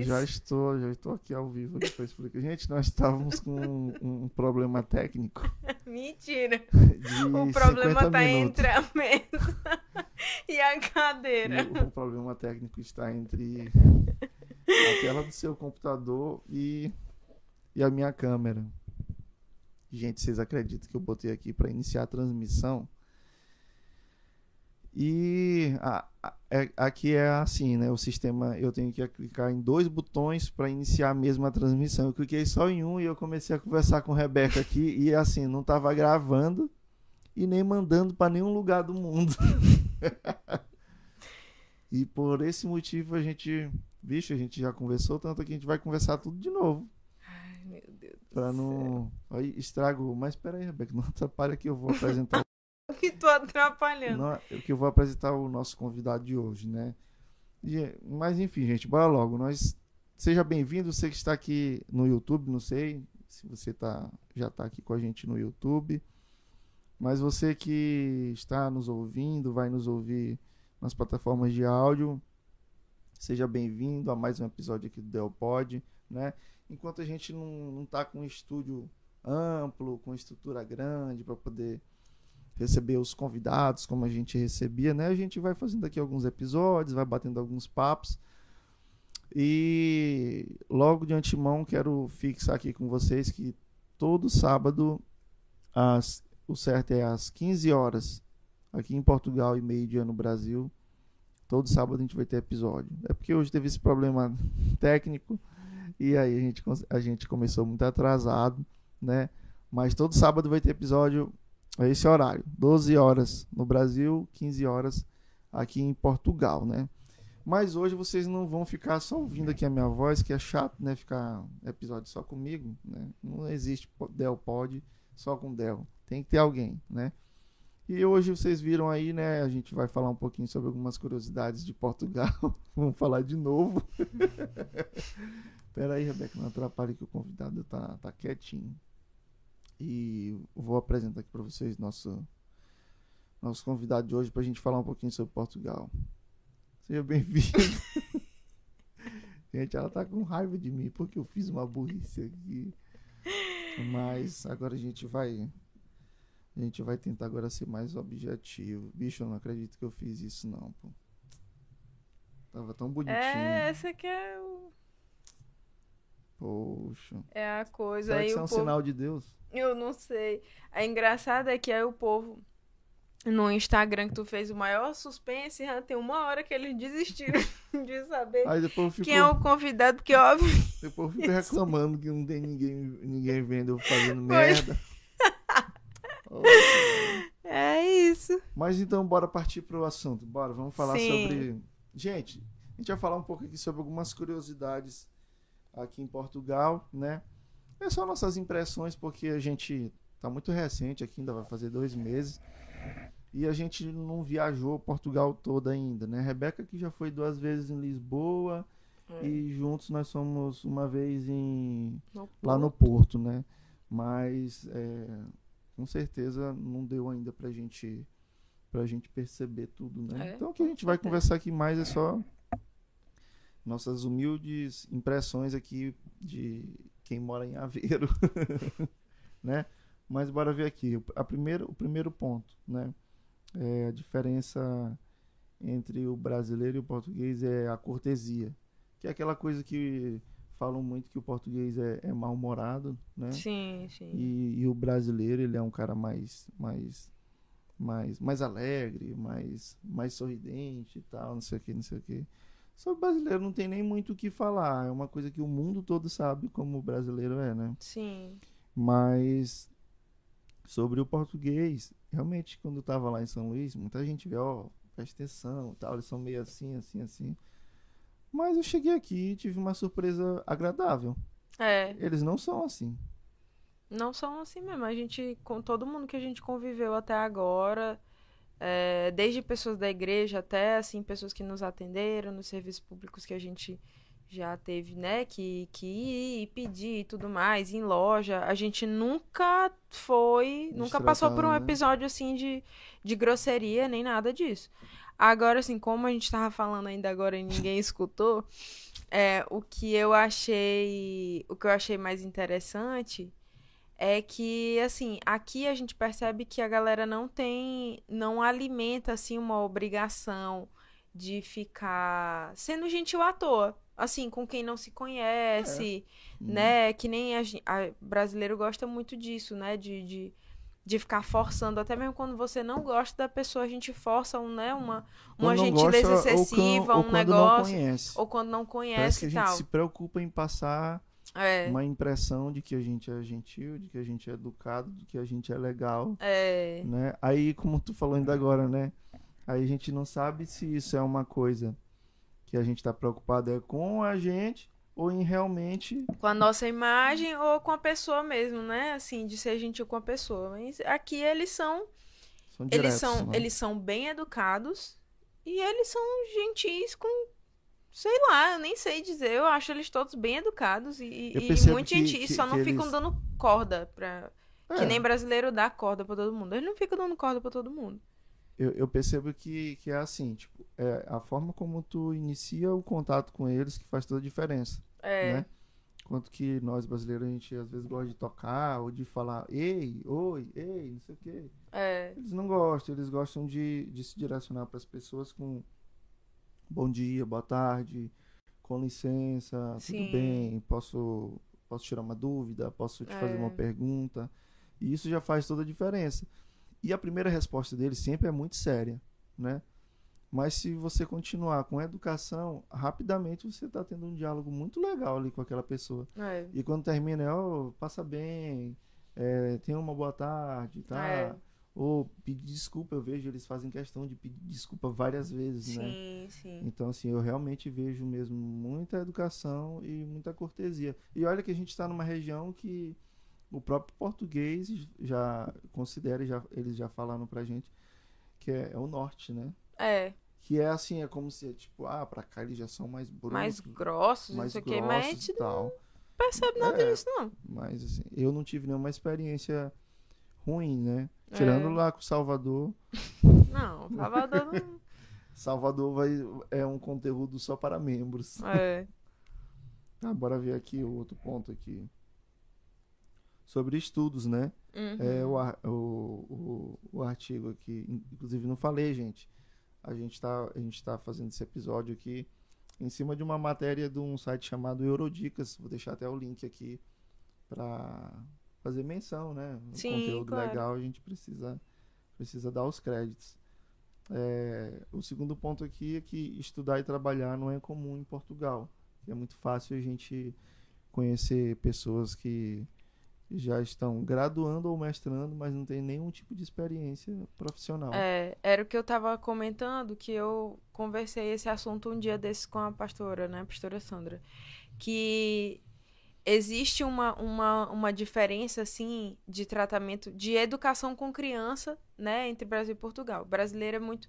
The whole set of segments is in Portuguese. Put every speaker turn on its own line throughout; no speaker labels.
Já estou, já estou aqui ao vivo para explicar. Gente, nós estávamos com um, um problema técnico.
Mentira. O problema está entre a mesa e a cadeira.
E o problema técnico está entre a tela do seu computador e, e a minha câmera. Gente, vocês acreditam que eu botei aqui para iniciar a transmissão? E a, a, é, aqui é assim, né? O sistema, eu tenho que clicar em dois botões para iniciar a mesma transmissão. Eu cliquei só em um e eu comecei a conversar com a Rebeca aqui e assim, não estava gravando e nem mandando para nenhum lugar do mundo. e por esse motivo a gente, bicho, a gente já conversou tanto que a gente vai conversar tudo de novo.
Ai, meu Deus.
Para não. Aí estrago. Mas espera aí, Rebeca, não atrapalha que eu vou apresentar
que tô atrapalhando.
Não, que eu vou apresentar o nosso convidado de hoje, né? Mas enfim, gente, bora logo. Nós seja bem-vindo, você que está aqui no YouTube, não sei se você tá, já está aqui com a gente no YouTube, mas você que está nos ouvindo, vai nos ouvir nas plataformas de áudio, seja bem-vindo a mais um episódio aqui do Delpod, né? Enquanto a gente não, não tá com um estúdio amplo, com estrutura grande para poder receber os convidados como a gente recebia, né? A gente vai fazendo aqui alguns episódios, vai batendo alguns papos. E logo de antemão quero fixar aqui com vocês que todo sábado às, o certo é às 15 horas aqui em Portugal e meio-dia no Brasil. Todo sábado a gente vai ter episódio. É porque hoje teve esse problema técnico e aí a gente, a gente começou muito atrasado, né? Mas todo sábado vai ter episódio é esse horário, 12 horas no Brasil, 15 horas aqui em Portugal, né? Mas hoje vocês não vão ficar só ouvindo aqui a minha voz, que é chato, né? Ficar episódio só comigo, né? Não existe Del Pod só com Del. Tem que ter alguém, né? E hoje vocês viram aí, né? A gente vai falar um pouquinho sobre algumas curiosidades de Portugal. Vamos falar de novo. Pera aí, Rebeca, não atrapalhe que o convidado tá, tá quietinho. E vou apresentar aqui para vocês nosso, nosso convidado de hoje para a gente falar um pouquinho sobre Portugal. Seja bem-vindo. gente, ela tá com raiva de mim porque eu fiz uma burrice aqui. Mas agora a gente vai. A gente vai tentar agora ser mais objetivo. Bicho, eu não acredito que eu fiz isso, não, pô. Tava tão bonitinho.
É, que é o.
Poxa.
É a coisa.
Será
aí
que isso é um
povo...
sinal de Deus?
Eu não sei. A engraçada é que aí o povo no Instagram que tu fez o maior suspense, já tem uma hora que eles desistiram de saber
ficou...
quem é o convidado, porque óbvio.
Depois fica reclamando que não tem ninguém, ninguém vendo eu fazendo merda.
oh. É isso.
Mas então bora partir pro assunto. Bora, vamos falar
Sim.
sobre. Gente, a gente vai falar um pouco aqui sobre algumas curiosidades aqui em Portugal, né? É só nossas impressões, porque a gente tá muito recente aqui, ainda vai fazer dois meses. E a gente não viajou Portugal toda ainda, né? Rebeca que já foi duas vezes em Lisboa
É.
e juntos nós fomos uma vez em
No
lá no Porto, né? Mas é, com certeza não deu ainda pra gente pra gente perceber tudo, né?
É,
então o que a gente vai conversar aqui mais é só nossas humildes impressões aqui de quem mora em Aveiro, né? Mas bora ver aqui, a primeiro, o primeiro ponto, né? É a diferença entre o brasileiro e o português é a cortesia, que é aquela coisa que falam muito que o português é, é mal-humorado, né?
Sim, sim.
E, e o brasileiro ele é um cara mais mais mais mais alegre, mais mais sorridente e tal, não sei o que, não sei o que. Sobre brasileiro não tem nem muito o que falar, é uma coisa que o mundo todo sabe como o brasileiro é, né?
Sim.
Mas sobre o português, realmente quando eu tava lá em São Luís, muita gente vê, ó, presta atenção, tal, eles são meio assim, assim, assim. Mas eu cheguei aqui e tive uma surpresa agradável.
É,
Eles não são assim.
não são assim mesmo. A gente, com todo mundo que a gente conviveu até agora, é, desde pessoas da igreja até, assim, pessoas que nos atenderam nos serviços públicos que a gente já teve, né, que, que ir e pedir e tudo mais, em loja, a gente nunca foi, nunca passou por um
né?
episódio, assim, de, de grosseria, nem nada disso. Agora, assim, como a gente tava falando ainda agora e ninguém escutou, É, o que eu achei, o que eu achei mais interessante é que assim, aqui a gente percebe que a galera não tem, não alimenta assim uma obrigação de ficar sendo gentil à toa, assim, com quem não se conhece, é. né? Que nem a, a brasileiro gosta muito disso, né? De, de, de ficar forçando, até mesmo quando você não gosta da pessoa, a gente força um, né, uma, uma gentileza gosta, excessiva, ou um negócio. Ou quando não conhece. Parece
que a gente se preocupa em passar é. uma impressão de que a gente é gentil, de que a gente é educado, de que a gente é legal.
É.
Né? Aí, como tu falou ainda agora, né? Aí a gente não sabe se isso é uma coisa que a gente está preocupado é com a gente ou em realmente
com a nossa imagem ou com a pessoa mesmo, né? Assim, de ser gentil com a pessoa. Mas aqui eles são, são diretos, eles são né? eles são bem educados e eles são gentis com sei lá, eu nem sei dizer. Eu acho eles todos bem educados e, e muito gentis, só que não ficam eles... dando corda pra é. que nem brasileiro dá corda para todo mundo. Eles não ficam dando corda para todo mundo
eu, eu, percebo que, que é assim, tipo, é a forma como tu inicia o contato com eles que faz toda a diferença. É. Né? Quanto que nós brasileiros, a gente às vezes gosta de tocar ou de falar ei, oi, ei, não sei o quê.
É.
Eles não gostam, eles gostam de, de se direcionar para as pessoas com bom dia, boa tarde, com licença, Sim. tudo bem, posso, posso tirar uma dúvida, posso te é. fazer uma é. pergunta. E isso já faz toda a diferença. E a primeira resposta dele sempre é muito séria, né? Mas se você continuar com a educação, rapidamente você está tendo um diálogo muito legal ali com aquela pessoa.
É.
E quando termina, é, oh, passa bem, é, tenha uma boa tarde, tá? É. Ou pedir desculpa, eu vejo eles fazem questão de pedir desculpa várias vezes,
sim,
né?
Sim, sim.
Então, assim, eu realmente vejo mesmo muita educação e muita cortesia. E olha que a gente está numa região que o próprio português já considera, já, eles já falaram pra gente, que é, é o norte, né?
É.
Que é assim, é como se, tipo, ah, pra cá eles já são mais
bruscos. Mais grossos, mais não sei o que, mas gente tal. não percebe nada é, disso, não.
Mas, assim, eu não tive nenhuma experiência ruim, né? Tirando é. lá com Salvador.
Não, Salvador não...
Salvador vai, é um conteúdo só para membros.
É.
ah, bora ver aqui o outro ponto aqui sobre estudos, né?
Uhum.
É, o, o, o, artigo aqui, inclusive não falei, gente. A gente está a gente tá fazendo esse episódio aqui em cima de uma matéria de um site chamado Eurodicas. Vou deixar até o link aqui para fazer menção, né? O
Sim,
conteúdo
claro.
legal a gente precisa precisa dar os créditos. É, o segundo ponto aqui é que estudar e trabalhar não é comum em Portugal. É muito fácil a gente conhecer pessoas que já estão graduando ou mestrando, mas não tem nenhum tipo de experiência profissional.
É, era o que eu estava comentando, que eu conversei esse assunto um dia desses com a pastora, né, a pastora Sandra, que existe uma, uma, uma diferença, assim, de tratamento, de educação com criança, né, entre Brasil e Portugal. O brasileiro é muito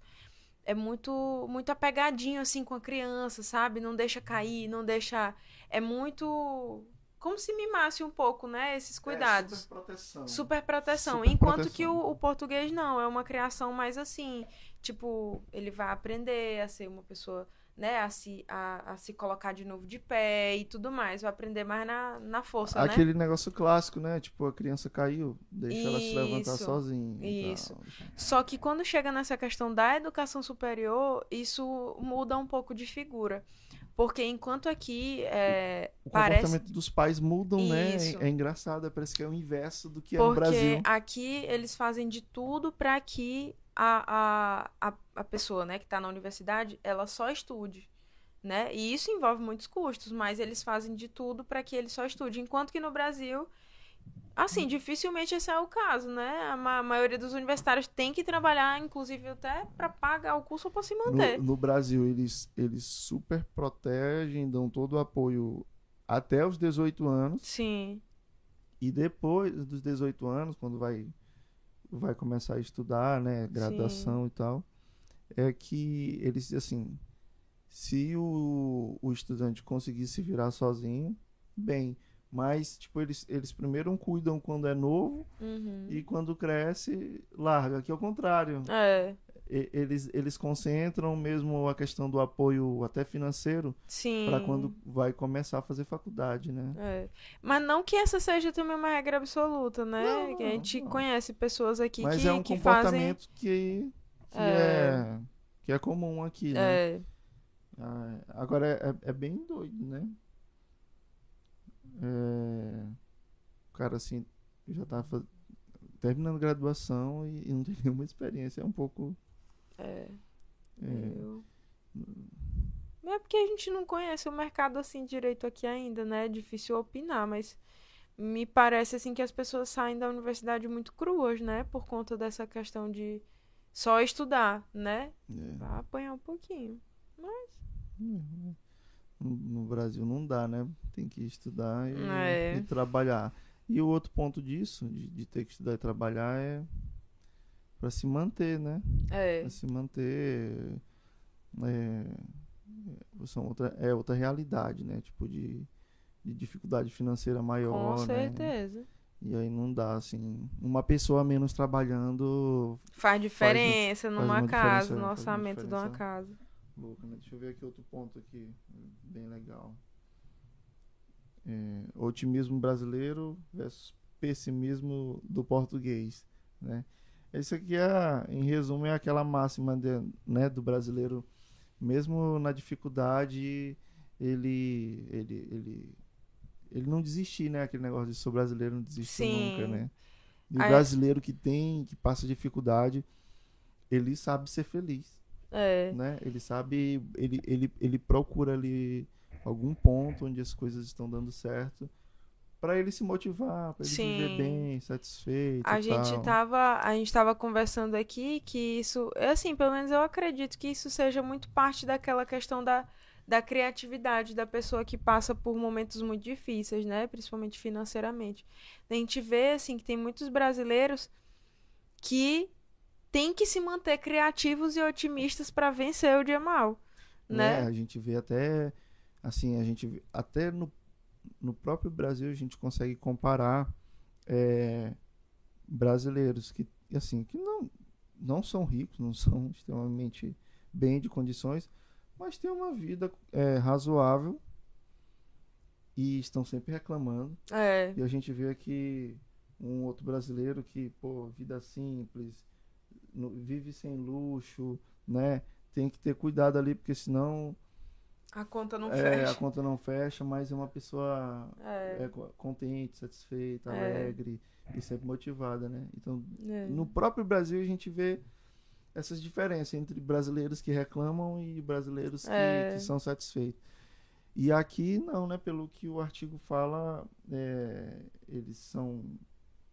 é muito muito apegadinho assim com a criança, sabe? Não deixa cair, não deixa é muito como se mimasse um pouco, né? Esses é, cuidados. É,
super proteção.
Super proteção. Super Enquanto proteção. que o, o, português não, é uma criação mais assim. Tipo, ele vai aprender a ser uma pessoa, né? A se, a, a se colocar de novo de pé e tudo mais. Vai aprender mais na, na força,
né? Aquele né? negócio clássico, né? Tipo, a criança caiu, deixa Isso. ela se levantar sozinha.
Isso. Só que quando chega nessa questão da educação superior, isso muda um pouco de figura. Porque enquanto aqui é,
o parece... comportamento dos pais mudam, né? Isso. né? É, é engraçado, parece que é o inverso do que é no Brasil.
Porque aqui eles fazem de tudo para que a, a, a, pessoa, né, que está na universidade, ela só estude, né? E isso envolve muitos custos, mas eles fazem de tudo para que ele só estude. Enquanto que no Brasil Assim, dificilmente esse é o caso, né? A ma maioria dos universitários tem que trabalhar, inclusive até para pagar o curso para se manter.
No, no, Brasil, eles, eles super protegem, dão todo o apoio até os 18 anos.
Sim.
E depois dos 18 anos, quando vai, vai começar a estudar, né? Graduação Sim. e tal, é que eles, assim, se o, o estudante conseguir se virar sozinho, bem mas, tipo, eles, eles primeiro cuidam quando é novo
uhum.
e quando cresce, larga. Aqui é o contrário.
É.
eles, eles concentram mesmo a questão do apoio até financeiro para quando vai começar a fazer faculdade, né?
É. Mas não que essa seja também uma regra absoluta, né? Não, a gente não. conhece pessoas aqui
Mas
que,
é um
que
comportamento
fazem...
que, que é. é. que é comum aqui, né? É. Ah, agora é, é, bem doido, né? É... O cara assim já tá faz... terminando graduação e, e não tem nenhuma experiência, é um pouco
é. é. Eu... É porque a gente não conhece o mercado assim direito aqui ainda, né? É difícil opinar, mas me parece assim que as pessoas saem da universidade muito cruas, né? Por conta dessa questão de só estudar, né? É. Vai apanhar um pouquinho. Mas.
É. No, no Brasil não dá, né? Tem que estudar e, é. e trabalhar. E o outro ponto disso, de, de ter que estudar e trabalhar, é para se manter, né?
É.
Para se manter é, são outra, é outra realidade, né? Tipo de, de dificuldade financeira maior,
Com né? certeza. Né?
E aí não dá, assim, uma pessoa menos trabalhando...
Faz diferença faz, numa faz casa, diferença, no orçamento de uma casa.
Louca, né? Deixa eu ver aqui outro ponto aqui, bem legal. É, otimismo brasileiro versus pessimismo do português, né? Isso aqui é, em resumo, é aquela máxima de, né, do brasileiro, mesmo na dificuldade, ele, ele, ele, ele não desistir, né? Aquele negócio de sou brasileiro não desiste nunca, né? E o brasileiro que tem, que passa dificuldade, ele sabe ser feliz.
É.
Né? Ele sabe, ele, ele, ele procura ali algum ponto onde as coisas estão dando certo para ele se motivar, para ele Sim. viver bem, satisfeito.
A gente
tal.
tava, a gente tava conversando aqui que isso, é assim, pelo menos eu acredito que isso seja muito parte daquela questão da, da criatividade da pessoa que passa por momentos muito difíceis, né, principalmente financeiramente. A gente vê assim que tem muitos brasileiros que têm que se manter criativos e otimistas para vencer o dia mal, né?
É, a gente vê até assim, a gente até no no próprio Brasil a gente consegue comparar é, brasileiros que assim que não não são ricos, não são extremamente bem de condições, mas têm uma vida é, razoável e estão sempre reclamando.
É.
E a gente vê aqui um outro brasileiro que, pô, vida simples, no, vive sem luxo, né? Tem que ter cuidado ali, porque senão
a conta não
é,
fecha.
A conta não fecha, mas é uma pessoa é. É, contente, satisfeita, é. alegre e sempre motivada, né? Então, é. no próprio Brasil a gente vê essas diferenças entre brasileiros que reclamam e brasileiros que, é. que são satisfeitos. E aqui não, né? Pelo que o artigo fala, eles são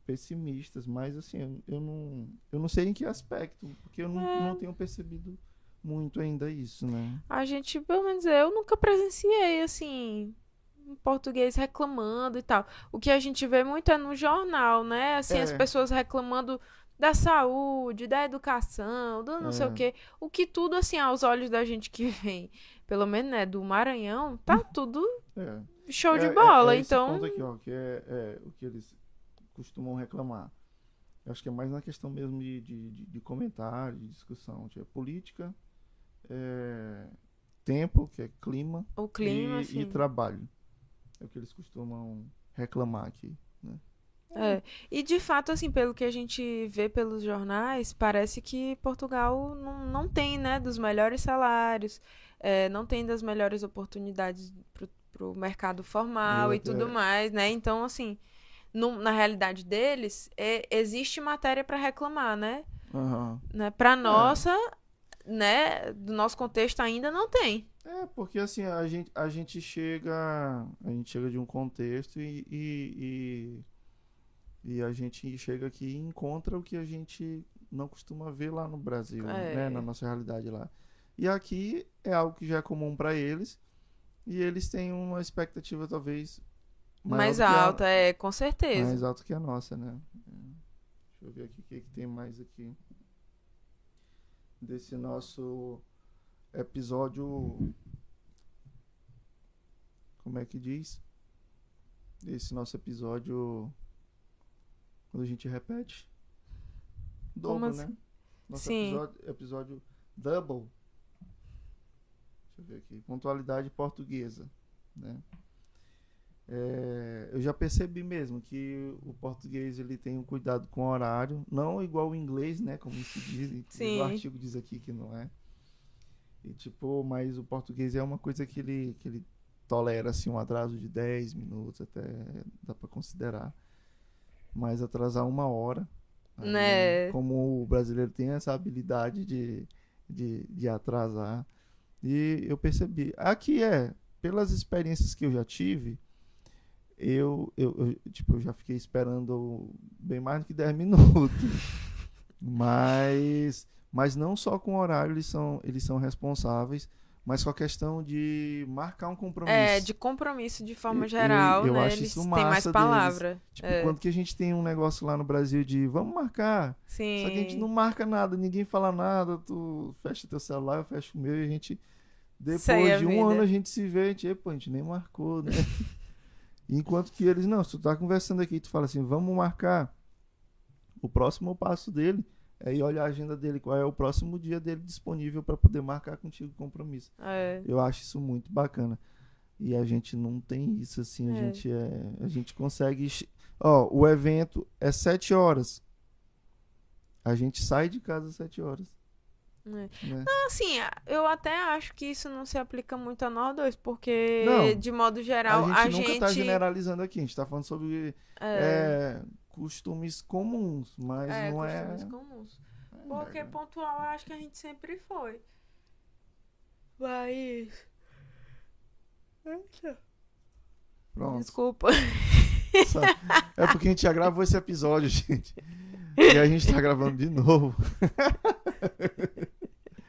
pessimistas, mas assim, eu não, eu não sei em que aspecto, porque eu não, não tenho percebido muito ainda isso, né?
A gente, pelo menos eu nunca presenciei, assim, um português reclamando e tal. O que a gente vê muito é no jornal, né? Assim, é. as pessoas reclamando da saúde, da educação, do não é. sei o quê. O que tudo, assim, aos olhos da gente que vem, pelo menos, né, do Maranhão, tá tudo é. show de é, é, bola.
é
então.
Ponto aqui, ó, que é, o que eles costumam reclamar. Eu acho que é mais na questão mesmo de, de, de, de comentário, de discussão. Tipo, política, é, tempo, que é clima,
o clima
e, e, trabalho. É o que eles costumam reclamar aqui. Né?
É. E de fato, assim, pelo que a gente vê pelos jornais, parece que Portugal não, não tem, né, dos melhores salários, é, não tem das melhores oportunidades para o mercado formal e tudo mais, né? Então, assim, no, na realidade deles, é, existe matéria para reclamar, né?
Uhum.
né? Para nossa, né, do nosso contexto ainda não tem.
É, porque assim, a gente, a gente chega. A gente chega de um contexto e, e, e, e a gente chega aqui e encontra o que a gente não costuma ver lá no Brasil, é. né? Na nossa realidade lá. E aqui é algo que já é comum para eles. E eles têm uma expectativa, talvez.
Mais alta, a, é, com certeza.
Mais alta que a nossa, né? Deixa eu ver aqui o que, que tem mais aqui desse nosso episódio. Como é que diz? Desse nosso episódio. Quando a gente repete. Dobro, né? Nosso
Sim.
episódio, episódio double. Deixa eu ver aqui. Pontualidade portuguesa. Né? É, eu já percebi mesmo que o português ele tem um cuidado com o horário, não igual o inglês, né? Como se diz,
Sim.
o artigo diz aqui que não é. E tipo, mas o português é uma coisa que ele, que ele tolera assim um atraso de 10 minutos, até dá para considerar. Mas atrasar uma hora, aí,
Né.
como o brasileiro tem essa habilidade de, de, de atrasar. E eu percebi. Aqui é, pelas experiências que eu já tive, eu, eu, eu, tipo, eu já fiquei esperando bem mais do que 10 minutos. Mas, mas não só com horário eles são, eles são responsáveis, mas com a questão de marcar um compromisso.
É, de compromisso de forma
Eu-
geral,
eu
né?
acho
Eles
isso
têm
massa
mais
deles.
palavra.
Tipo,
é.
quando que a gente tem um negócio lá no Brasil de vamos marcar,
Sim.
só que a gente não marca nada, ninguém fala nada, tu fecha teu celular, eu fecho o meu e a gente. Depois de um
vida.
ano a gente se vê, "Epa, a gente nem marcou, né? Enquanto que eles, não, se tu tá conversando aqui, tu fala assim, vamos marcar. O próximo passo dele ir olhar a agenda dele, qual é o próximo dia dele disponível para poder marcar contigo o compromisso.
É.
Eu acho isso muito bacana. E a gente não tem isso assim, a
É.
gente é, a gente consegue, ó, o evento é sete horas. A gente sai de casa às sete horas,
É.
né?
Assim, eu até acho que isso não se aplica muito a nós dois, porque,
Não.
de modo geral,
a
a
gente
gente.
nunca tá generalizando aqui, a gente tá falando sobre
é,
é, costumes comuns, mas
é,
não é,
costumes comuns. Porque pontual eu acho que a gente sempre foi. Mas. Eita,
Pronto.
Desculpa.
É porque a gente já gravou esse episódio, gente. E a gente tá gravando de novo.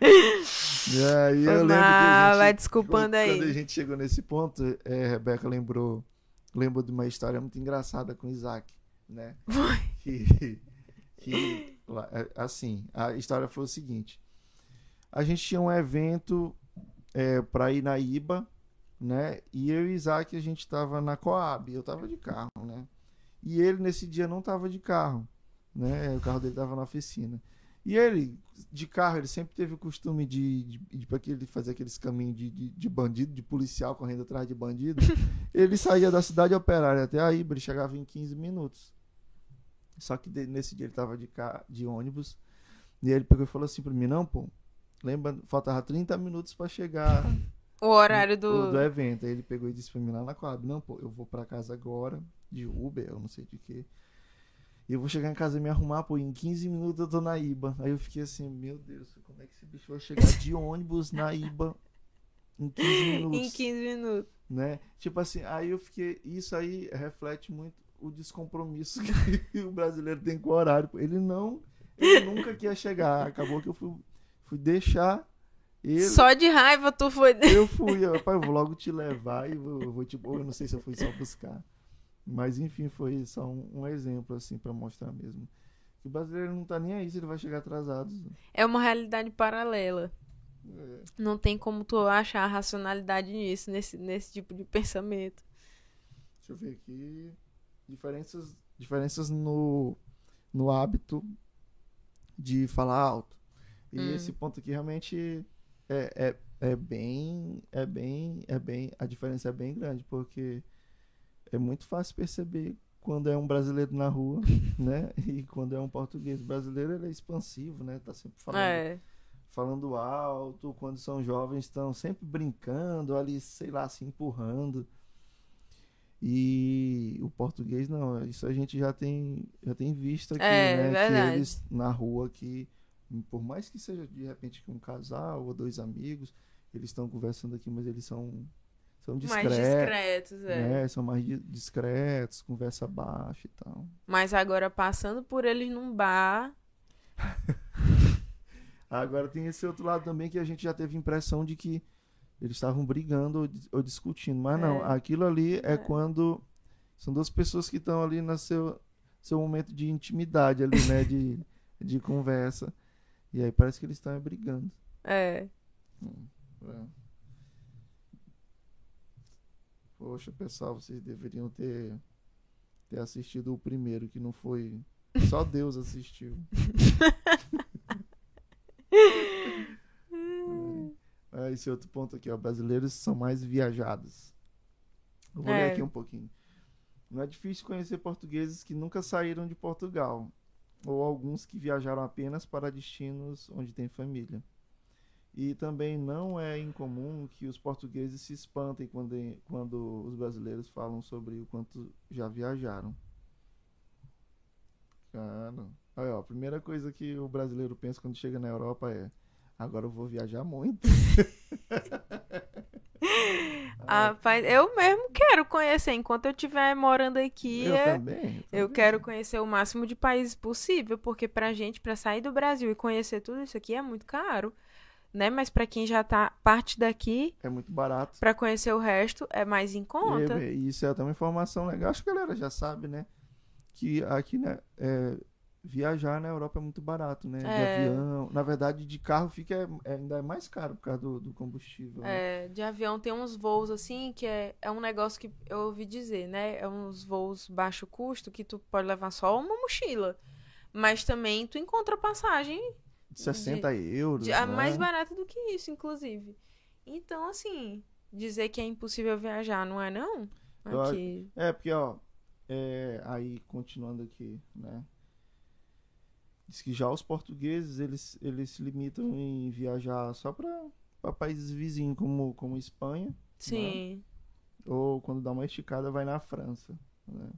Aí eu
Foi
lembro que a
mal,
gente-
vai desculpando
Quando
aí.
a gente chegou nesse ponto, é, Rebeca lembrou, lembrou de uma história muito engraçada com Isaac, né? Que, que lá, é, assim, a história foi o seguinte: a gente tinha um evento é, para ir na IBA, né? E eu e Isaac a gente tava na Coab, eu tava de carro, né? E ele nesse dia não tava de carro, né? O carro dele tava na oficina. E ele, de carro, ele sempre teve o costume de, de, de, ele fazer aqueles caminhos de, de, de bandido, de policial correndo atrás de bandido. ele saía da cidade operária até a Ibra, ele chegava em 15 minutos. Só que de- nesse dia ele tava de, ca- de ônibus. E ele pegou e falou assim pra mim: Não, pô, lembra, faltava 30 minutos pra chegar
O horário
o-
do.
do evento. Aí ele pegou e disse pra mim lá na quadra: Não, pô, eu vou pra casa agora, de Uber, eu não sei de quê. E eu vou chegar em casa e me arrumar, pô, em 15 minutos eu tô na IBA. Aí eu fiquei assim: Meu Deus, como é que esse bicho vai chegar de ônibus na IBA em 15 minutos?
Em 15 minutos.
né? Tipo assim, aí eu fiquei. Isso aí reflete muito o descompromisso que o brasileiro tem com o horário. Ele não. Ele nunca quer chegar. Acabou que eu fui, fui deixar ele.
Só de raiva tu foi.
Eu fui, eu, pai, eu vou logo te levar e vou, vou tipo, eu não sei se eu fui só buscar. Mas enfim, foi só um, um exemplo assim pra mostrar mesmo. Que o brasileiro não tá nem aí se ele vai chegar atrasado.
É uma realidade paralela.
É,
Não tem como tu achar racionalidade nisso, nesse, nesse tipo de pensamento.
deixa eu ver aqui. Diferenças, diferenças no, no hábito de falar alto. E
Hum.
esse ponto aqui realmente é, é, é bem. É bem. É bem. A diferença é bem grande, porque é muito fácil perceber quando é um brasileiro na rua, né? E quando é um português. O brasileiro ele é expansivo, né? Tá sempre falando,
É.
falando alto, quando são jovens estão sempre brincando, ali, sei lá, se empurrando. E o português não, isso a gente já tem, já tem visto aqui,
É,
né?
verdade.
Que eles na rua que por mais que seja de repente um casal ou dois amigos, eles estão conversando aqui, mas eles são são
Mais
discretos,
discretos, é.
né? São mais di- discretos, conversa baixa e tal.
Mas agora passando por eles num bar.
Agora tem esse outro lado também que a gente já teve impressão de que eles estavam brigando ou, dis- ou discutindo. Mas não,
É.
aquilo ali é,
É.
quando são duas pessoas que estão ali no seu, seu momento de intimidade ali, né? De, de conversa. E aí parece que eles estão brigando.
É.
É. Poxa, pessoal, vocês deveriam ter, ter assistido o primeiro, que não foi. Só Deus assistiu. é, esse outro ponto aqui, ó. Brasileiros são mais viajados. Eu vou
é.
ler aqui um pouquinho. Não é difícil conhecer portugueses que nunca saíram de Portugal, ou alguns que viajaram apenas para destinos onde tem família. E também não é incomum que os portugueses se espantem quando, quando os brasileiros falam sobre o quanto já viajaram. Cara, aí, ó, a primeira coisa que o brasileiro pensa quando chega na Europa é: agora eu vou viajar muito.
Rapaz, eu mesmo quero conhecer. Enquanto eu estiver morando aqui,
eu
é-
também.
eu quero conhecer o máximo de países possível, porque pra gente, pra sair do Brasil e conhecer tudo isso aqui é muito caro, né? Mas pra quem já tá parte daqui,
É muito barato.
pra conhecer o resto é mais em conta.
E, e isso é até uma informação legal. Acho que a galera já sabe, né? Que aqui, né? é, viajar na Europa é muito barato, né? De
É.
avião. Na verdade, de carro fica é- é- ainda é mais caro por causa do, do combustível. né?
É, de avião tem uns voos assim que é, é um negócio que eu ouvi dizer, né? É uns voos baixo custo que tu pode levar só uma mochila. Mas também tu encontra passagem
60 euros.
de-
né?
mais barata do que isso, inclusive. Então, assim, dizer que é impossível viajar, não é não?
Eu
Aqui.
É, porque, ó, é, aí continuando aqui, né? Diz que já os portugueses, eles, eles se limitam em viajar só para países vizinhos, como, como Espanha,
Sim.
ou quando dá uma esticada, vai na França, né?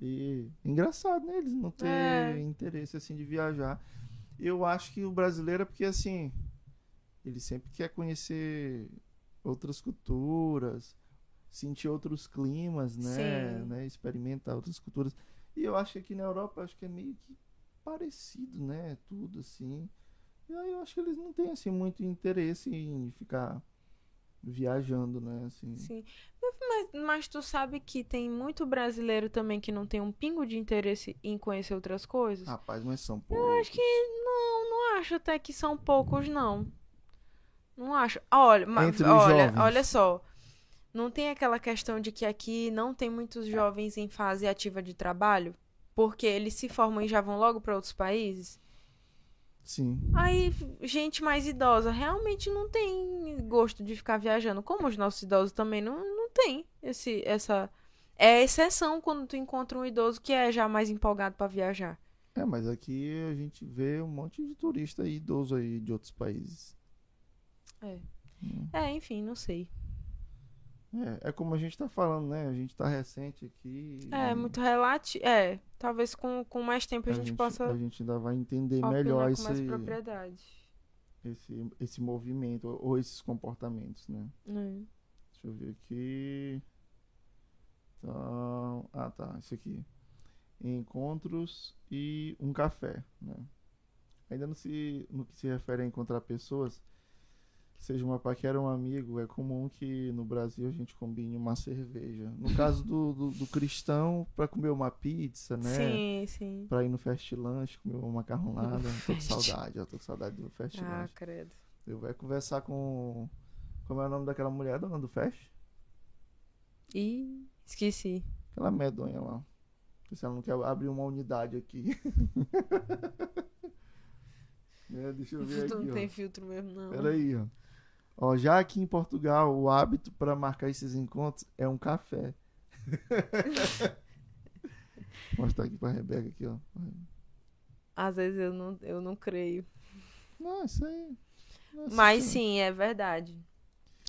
E engraçado, né? Eles não terem
É.
interesse, assim, de viajar. Eu acho que o brasileiro é porque, assim, ele sempre quer conhecer outras culturas, sentir outros climas, né? Né? Experimentar outras culturas. E eu acho que aqui na Europa, acho que é meio que parecido, né? Tudo, assim. E aí eu acho que eles não têm, assim, muito interesse em ficar viajando, né? Assim.
Sim. Mas, mas tu sabe que tem muito brasileiro também que não tem um pingo de interesse em conhecer outras coisas?
Rapaz, mas são poucos.
Eu acho que não, acho até que são poucos, não. Não acho. Olha, ma-
Entre os
olha,
jovens.
olha só. Não tem aquela questão de que aqui não tem muitos jovens em fase ativa de trabalho, porque eles se formam e já vão logo para outros países.
Sim.
Aí, gente mais idosa realmente não tem gosto de ficar viajando. Como os nossos idosos também não, não tem esse, essa. É exceção quando tu encontra um idoso que é já mais empolgado para viajar.
É, mas aqui a gente vê um monte de turista aí, idoso aí de outros países.
É, enfim, não sei.
É, é como a gente tá falando, né? A gente tá recente aqui.
É,
e
muito relativo. É, talvez com, com mais tempo a, gente, possa
A gente ainda vai entender melhor
com
esse,
mais propriedade.
esse, esse movimento ou- esses comportamentos, né?
né?
Deixa eu ver aqui. Então, ah, tá. Isso aqui. Encontros e um café, né? Ainda no, se, no que se refere a encontrar pessoas, seja uma paquera ou um amigo, é comum que no Brasil a gente combine uma cerveja. No caso do, do, do cristão, para comer uma pizza, né?
Sim, sim.
Pra ir no fast lunch, comer uma macarronada. tô com saudade, eu tô com saudade do fast
Ah,
lunch.
credo.
Eu vou conversar com. Como é o nome daquela mulher, dona do fast?
Ih, esqueci.
Aquela medonha lá. Se ela não quer abrir uma unidade aqui. É, deixa eu ver aqui,
não
ó.
tem filtro mesmo, não.
Peraí, ó. Ó, já aqui em Portugal, o hábito para marcar esses encontros é um café. Mostrar aqui pra Rebeca aqui, ó.
Às vezes eu não, eu não creio.
Não, isso aí. Nossa,
Mas
isso-
sim, é verdade.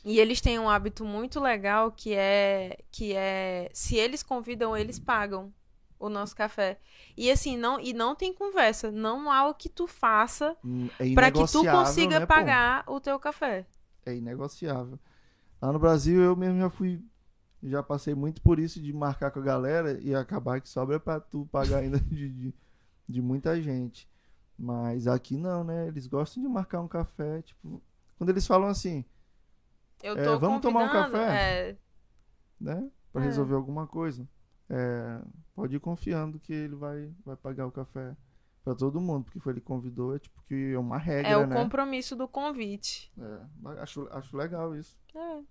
E eles têm um hábito muito legal que é que é se eles convidam, eles pagam o nosso café. E assim, não e não tem conversa, não há o que tu faça
Hum, É
pra que tu consiga
né, pô?
pagar o teu café.
É inegociável. Lá no Brasil, eu mesmo já fui. Já passei muito por isso de marcar com a galera e acabar que sobra pra tu pagar ainda de, de, de muita gente. Mas aqui não, né? Eles gostam de marcar um café, tipo. Quando eles falam assim,
Eu
É,
tô
vamos tomar um café?
é,
né? Pra
É.
resolver alguma coisa. É, pode ir confiando que ele vai, vai pagar o café pra todo mundo, porque foi ele que convidou, é tipo que é uma regra,
é o
né?
compromisso do convite.
É, acho, acho legal isso.
É.
Deixa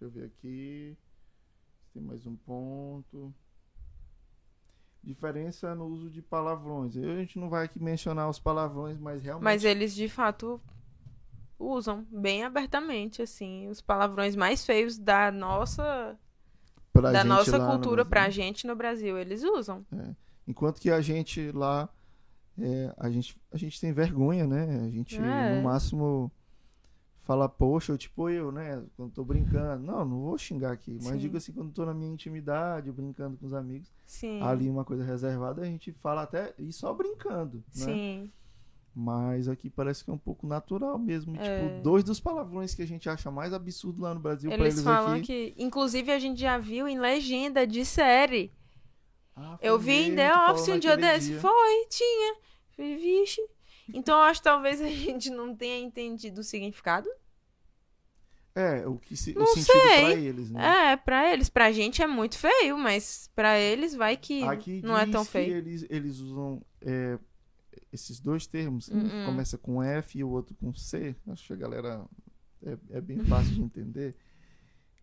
eu ver aqui. Tem mais um ponto. Diferença no uso de palavrões. A gente não vai aqui mencionar os palavrões, mas realmente.
Mas eles de fato usam bem abertamente, assim, os palavrões mais feios da nossa
Pra
da
gente
nossa
lá no
cultura pra
Brasil.
gente no Brasil, eles usam.
Enquanto que a gente lá, é, a, gente, a gente tem vergonha, né? A gente,
É.
no máximo, fala, poxa, ou tipo eu, né? Quando tô brincando. Não, não vou xingar aqui. Mas
Sim.
digo assim, quando tô na minha intimidade, brincando com os amigos,
Sim.
ali uma coisa reservada, a gente fala até, e só brincando, né?
Sim.
Mas aqui parece que é um pouco natural mesmo.
É.
Tipo, dois dos palavrões que a gente acha mais absurdo lá no Brasil, pra
Eles
eles
falam
aqui...
que. Inclusive, a gente já viu em legenda de série.
Ah,
Eu vi em The Office um dia desse.
dia.
Foi, tinha. Vixe. Então, eu acho que talvez a gente não tenha entendido o significado.
É, o, que se, o
Não
sentido
sei.
pra eles, né?
É, pra eles. Pra gente é muito feio, mas pra eles vai que
Aqui
não é tão
que
feio.
Eles, eles usam é, esses dois termos. Um
Uh-uh.
começa com F e o outro com C. Acho que a galera é, é bem fácil de entender.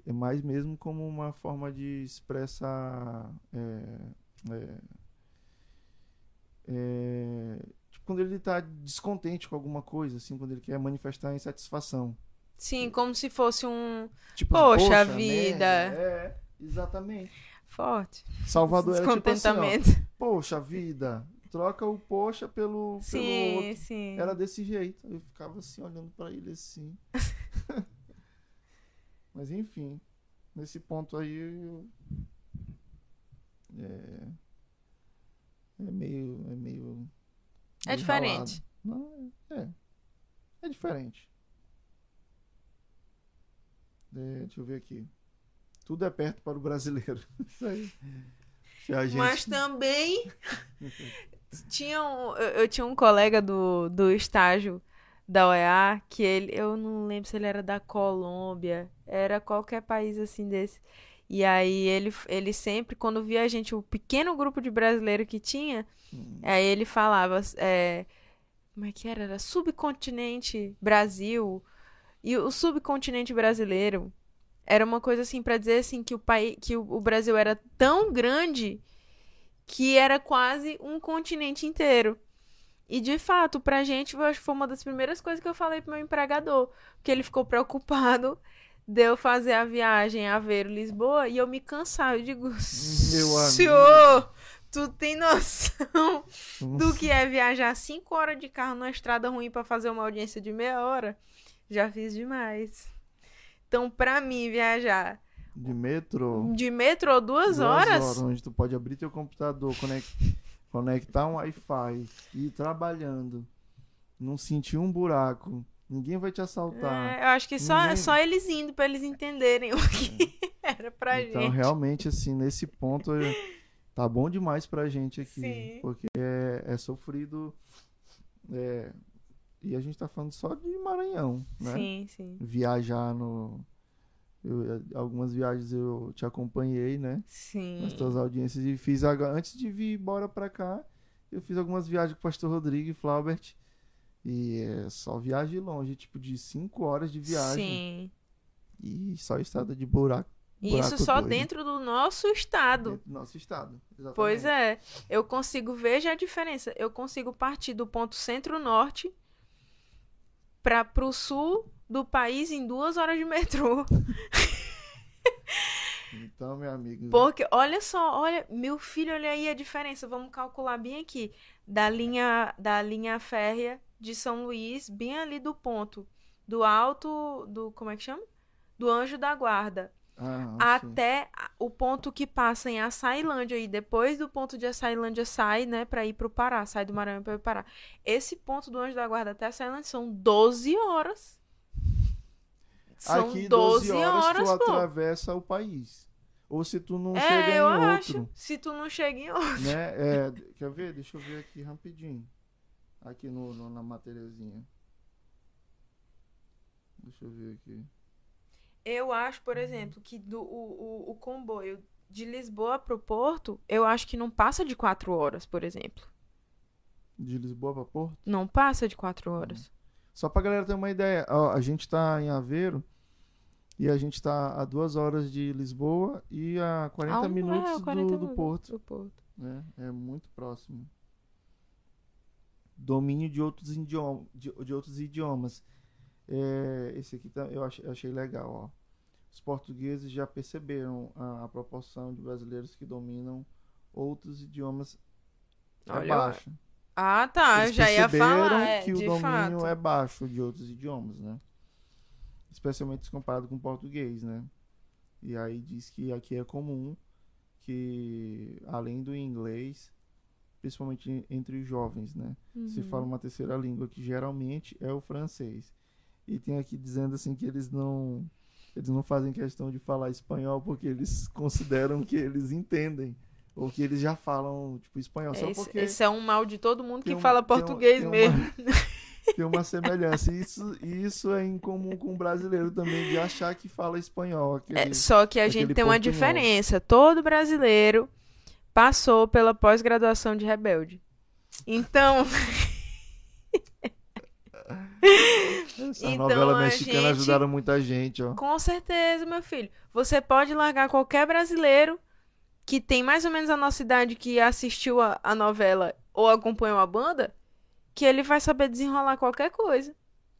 É mais mesmo como uma forma de expressar. é, é, é, tipo, quando ele tá descontente com alguma coisa, assim, quando ele quer manifestar insatisfação.
Sim, como se fosse um
Tipo,
Poxa
merda",
vida.
É, exatamente.
forte
Salvador era tipo assim, ó,
descontentamento.
Poxa vida, troca o poxa pelo, pelo
sim,
outro.
sim.
Era desse jeito. Eu ficava assim, olhando pra ele assim. Mas enfim, nesse ponto aí. eu- É, é meio. É meio.
É diferente.
Não, é. É diferente. É, deixa eu ver aqui. Tudo é perto para o brasileiro. Isso aí. Gente-
Mas também tinha um, eu, eu tinha um colega do, do estágio da OEA que ele, eu não lembro se ele era da Colômbia, era qualquer país assim desse. E aí ele, ele sempre, quando via a gente, o pequeno grupo de brasileiro que tinha,
Hum.
aí ele falava, é, como é que era? Era subcontinente Brasil. E o subcontinente brasileiro era uma coisa assim pra dizer assim que o país, que o, o Brasil era tão grande que era quase um continente inteiro. E de fato, pra gente, eu acho que foi uma das primeiras coisas que eu falei pro meu empregador, porque ele ficou preocupado de eu fazer a viagem a ver Lisboa e eu me cansar. Eu digo, senhor, tu tem noção do que é viajar cinco horas de carro numa estrada ruim pra fazer uma audiência de meia hora? Já fiz demais. Então, pra mim, viajar
De metrô.
de metrô duas,
duas
horas,
onde tu pode abrir teu computador, conec- conectar um Wi-Fi e ir trabalhando. Não sentir um buraco. Ninguém vai te assaltar.
é, eu acho que só,
Ninguém-
só eles indo pra eles entenderem o que era pra
então,
gente.
realmente, assim, nesse ponto, é- tá bom demais pra gente aqui.
Sim.
Porque é, é sofrido. é, e a gente tá falando só de Maranhão, né?
Sim, sim.
Viajar no. Eu- algumas viagens eu te acompanhei, né?
Sim.
nas tuas audiências e fiz agora, antes de vir embora pra cá, eu fiz algumas viagens com o pastor Rodrigo e Flaubert e é só viagem longe, tipo de 5 horas de viagem
Sim.
e só estrada de buraco.
E
buraco
Isso só
doido
dentro do nosso estado.
dentro do nosso estado. Exatamente.
Pois é, eu consigo, veja a diferença. Eu consigo partir do ponto centro-norte para pro sul do país em duas horas de metrô.
Então, meu amigo,
Porque, olha só, olha, meu filho, olha aí a diferença. Vamos calcular bem aqui. Da linha, da linha férrea de São Luís, bem ali do ponto. Do alto, do, como é que chama? Do Anjo da Guarda.
ah, sim.
até a- o ponto que passa em Açailândia e depois do ponto de Açailândia sai, né, para ir pro Pará, sai do Maranhão para ir pro Pará. Esse ponto do Anjo da Guarda até Açailândia são 12 horas. São
Aqui
12
horas, tu
pô.
atravessa o país. Ou se tu não
É,
chega em
eu
outro,
acho. Se tu não chega em outro.
né? É, quer ver? Deixa eu ver aqui rapidinho. Aqui no, no- na matériazinha. Deixa eu ver aqui.
Eu acho, por exemplo, que do, o, o, o comboio de Lisboa pro Porto, eu acho que não passa de 4 horas, por exemplo.
De Lisboa pra Porto?
Não passa de 4 horas.
Só pra galera ter uma ideia, ó, a gente tá em Aveiro e a gente tá a duas horas de Lisboa e a 40
Ah,
minutos
é,
do,
40
do
minutos
Porto.
do Porto.
Né? É muito próximo. Domínio de outros, idioma, de, de outros idiomas. É, esse aqui tá- eu achei, achei legal, ó. Os portugueses já perceberam a, a proporção de brasileiros que dominam outros idiomas é
Olha,
baixa.
Ah, tá.
Eles
já ia falar. É,
que o domínio
fato.
é baixo de outros idiomas, né? Especialmente se comparado com o português, né? E aí diz que aqui é comum que, além do inglês, principalmente entre os jovens, né? Se
Uhum.
fala uma terceira língua que geralmente é o francês. E tem aqui dizendo assim que eles não eles não fazem questão de falar espanhol porque eles consideram que eles entendem ou que eles já falam tipo espanhol só
Esse,
porque
esse é um mal de todo mundo que
tem
fala
tem
português
tem uma-
mesmo.
tem uma semelhança. E Isso, isso é incomum com o brasileiro também, de achar que fala espanhol. Aquele...
É, só que a gente tem uma diferença. Todo brasileiro passou pela pós-graduação de rebelde. Então,
Essa
então
novela mexicana
gente-
ajudaram muita gente, ó.
com certeza, meu filho, você pode largar qualquer brasileiro que tem mais ou menos a nossa idade que assistiu a, a novela ou acompanhou a banda, que ele vai saber desenrolar qualquer coisa.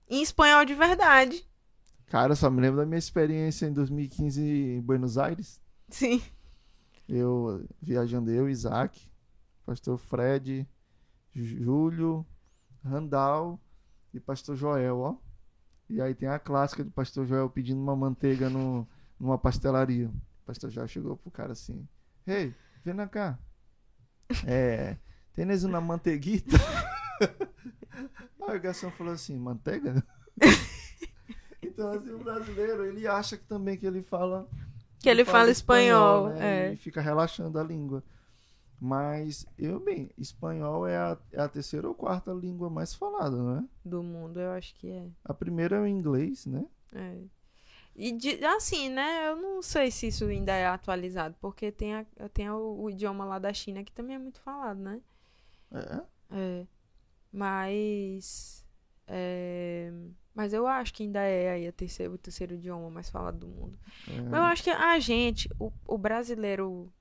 Em espanhol de verdade.
Cara, só me lembro da minha experiência em 2015 em Buenos Aires.
Sim.
Eu viajando, eu, Isaac, pastor Fred, Júlio, Randall e pastor Joel, ó. E aí tem a clássica do pastor Joel pedindo uma manteiga no, numa pastelaria. O pastor Joel chegou pro cara assim: Ei, vem cá. É, tens uma manteiguita? Aí o garçom falou assim: Manteiga? então, assim, o brasileiro, ele acha que também que ele fala
Que ele fala espanhol.
né?
é.
E fica relaxando a língua. Mas, eu bem, espanhol é a, é a terceira ou quarta língua mais falada, não é?
Do mundo, eu acho que é.
A primeira é o inglês, né?
É. E de- assim, né? Eu não sei se isso ainda é atualizado, porque tem, a, tem o, o idioma lá da China que também é muito falado, né?
É.
É. Mas. é, Mas eu acho que ainda é aí a terceiro, o terceiro idioma mais falado do mundo.
é.
Mas eu acho que a gente, o, o brasileiro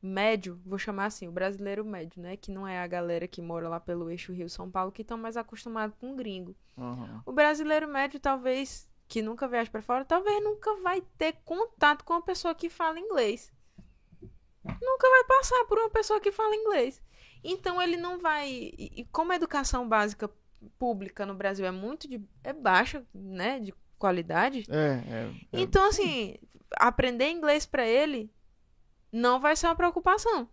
médio, vou chamar assim, o brasileiro médio, né? Que não é a galera que mora lá pelo eixo Rio-São Paulo, que estão mais acostumados com gringo.
Aham.
O brasileiro médio, talvez, que nunca viaja pra fora, talvez nunca vai ter contato com uma pessoa que fala inglês. Nunca vai passar por uma pessoa que fala inglês. Então ele não vai. E, como a educação básica pública no Brasil é muito de. é baixa, né? De qualidade.
É, é, é.
Então, assim, aprender inglês pra ele não vai ser uma preocupação.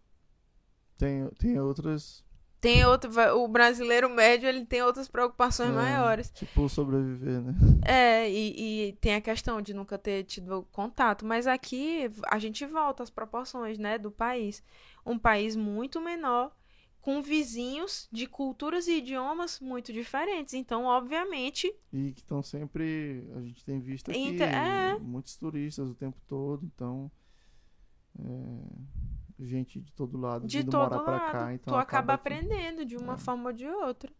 Tem, tem outras,
Tem outro, o brasileiro médio ele tem outras preocupações
É.
maiores.
tipo, sobreviver, né?
É, e, e tem a questão de nunca ter tido contato, mas aqui a gente volta às proporções, né, do país. Um país muito menor, com vizinhos de culturas e idiomas muito diferentes. Então, obviamente,
E que estão sempre. A gente tem visto aqui
Inter- é.
muitos turistas o tempo todo, então. é, gente de todo lado
de
vindo
todo
morar pra
lado,
cá, então
tu acaba
que-
aprendendo de uma
É.
forma ou de outra.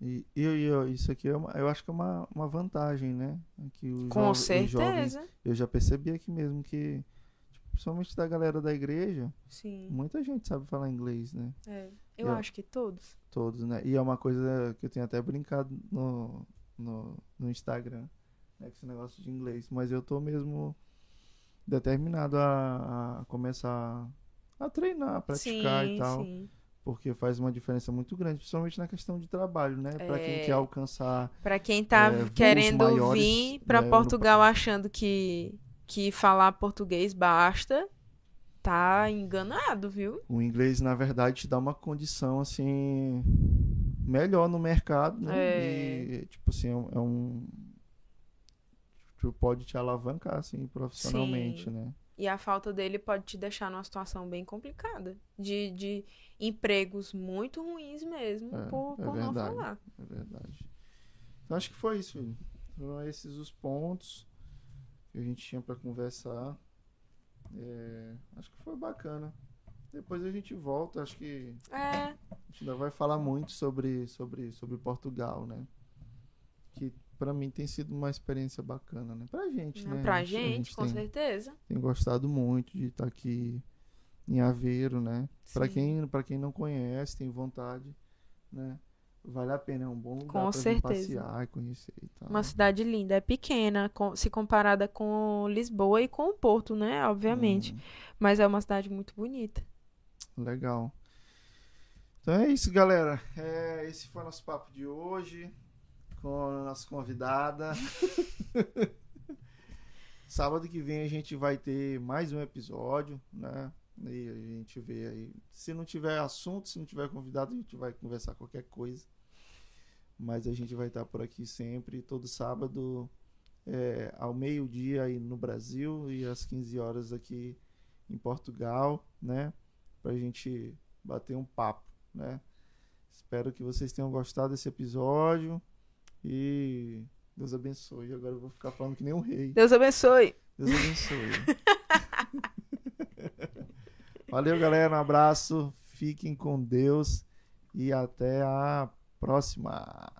E, e, e isso aqui é uma, eu acho que é uma, uma vantagem, né? Que os
Com
jo- os jovens-
certeza.
eu já percebi aqui mesmo que, tipo, principalmente da galera da igreja,
Sim.
muita gente sabe falar inglês, né?
É, eu
Eu-
acho que todos.
Todos, né? E é uma coisa que eu tenho até brincado no, no, no Instagram, né? Com esse negócio de inglês. Mas eu tô mesmo determinado a, a começar a treinar, a praticar
sim,
e tal.
sim.
Porque faz uma diferença muito grande, principalmente na questão de trabalho, né? Pra quem
É.
quer alcançar
Pra quem tá
É,
querendo
maiores,
vir pra
né, no
Portugal achando que, que falar português basta, tá enganado, viu?
O inglês, na verdade, te dá uma condição, assim, melhor no mercado, né?
É.
E, tipo assim, é um- Tu pode te alavancar, assim, profissionalmente,
Sim.
né?
E a falta dele pode te deixar numa situação bem complicada. De, de empregos muito ruins mesmo,
É,
por,
é
por não
verdade.
falar.
É verdade. Então, acho que foi isso, filho. Foram esses os pontos que a gente tinha pra conversar. É, acho que foi bacana. Depois a gente volta, acho que
É,
A gente ainda vai falar muito sobre, sobre, sobre Portugal, né? Que pra mim tem sido uma experiência bacana, né? Pra gente, né?
pra
A a
gente, com
tem,
certeza.
tem gostado muito de estar aqui em Aveiro, né? Pra
Sim.
quem, pra quem não conhece, tem vontade, né? Vale a pena, é um bom lugar
Com certeza.
passear e conhecer e tal.
Uma cidade linda, é pequena, com- se comparada com Lisboa e com o Porto, né? Obviamente.
Hum,
Mas é uma cidade muito bonita.
legal. Então é isso, galera. É, esse foi o nosso papo de hoje com a nossa convidada. Sábado que vem a gente vai ter mais um episódio, né? E a gente vê aí. Se não tiver assunto, se não tiver convidado, a gente vai conversar qualquer coisa. Mas a gente vai estar por aqui sempre, todo sábado, é, ao meio-dia aí no Brasil e às 15 horas aqui em Portugal, né? Pra gente bater um papo, né? Espero que vocês tenham gostado desse episódio e Deus abençoe. Agora eu vou ficar falando que nem um rei.
Deus abençoe!
Deus abençoe. Valeu, galera. Um abraço. Fiquem com Deus e até a próxima.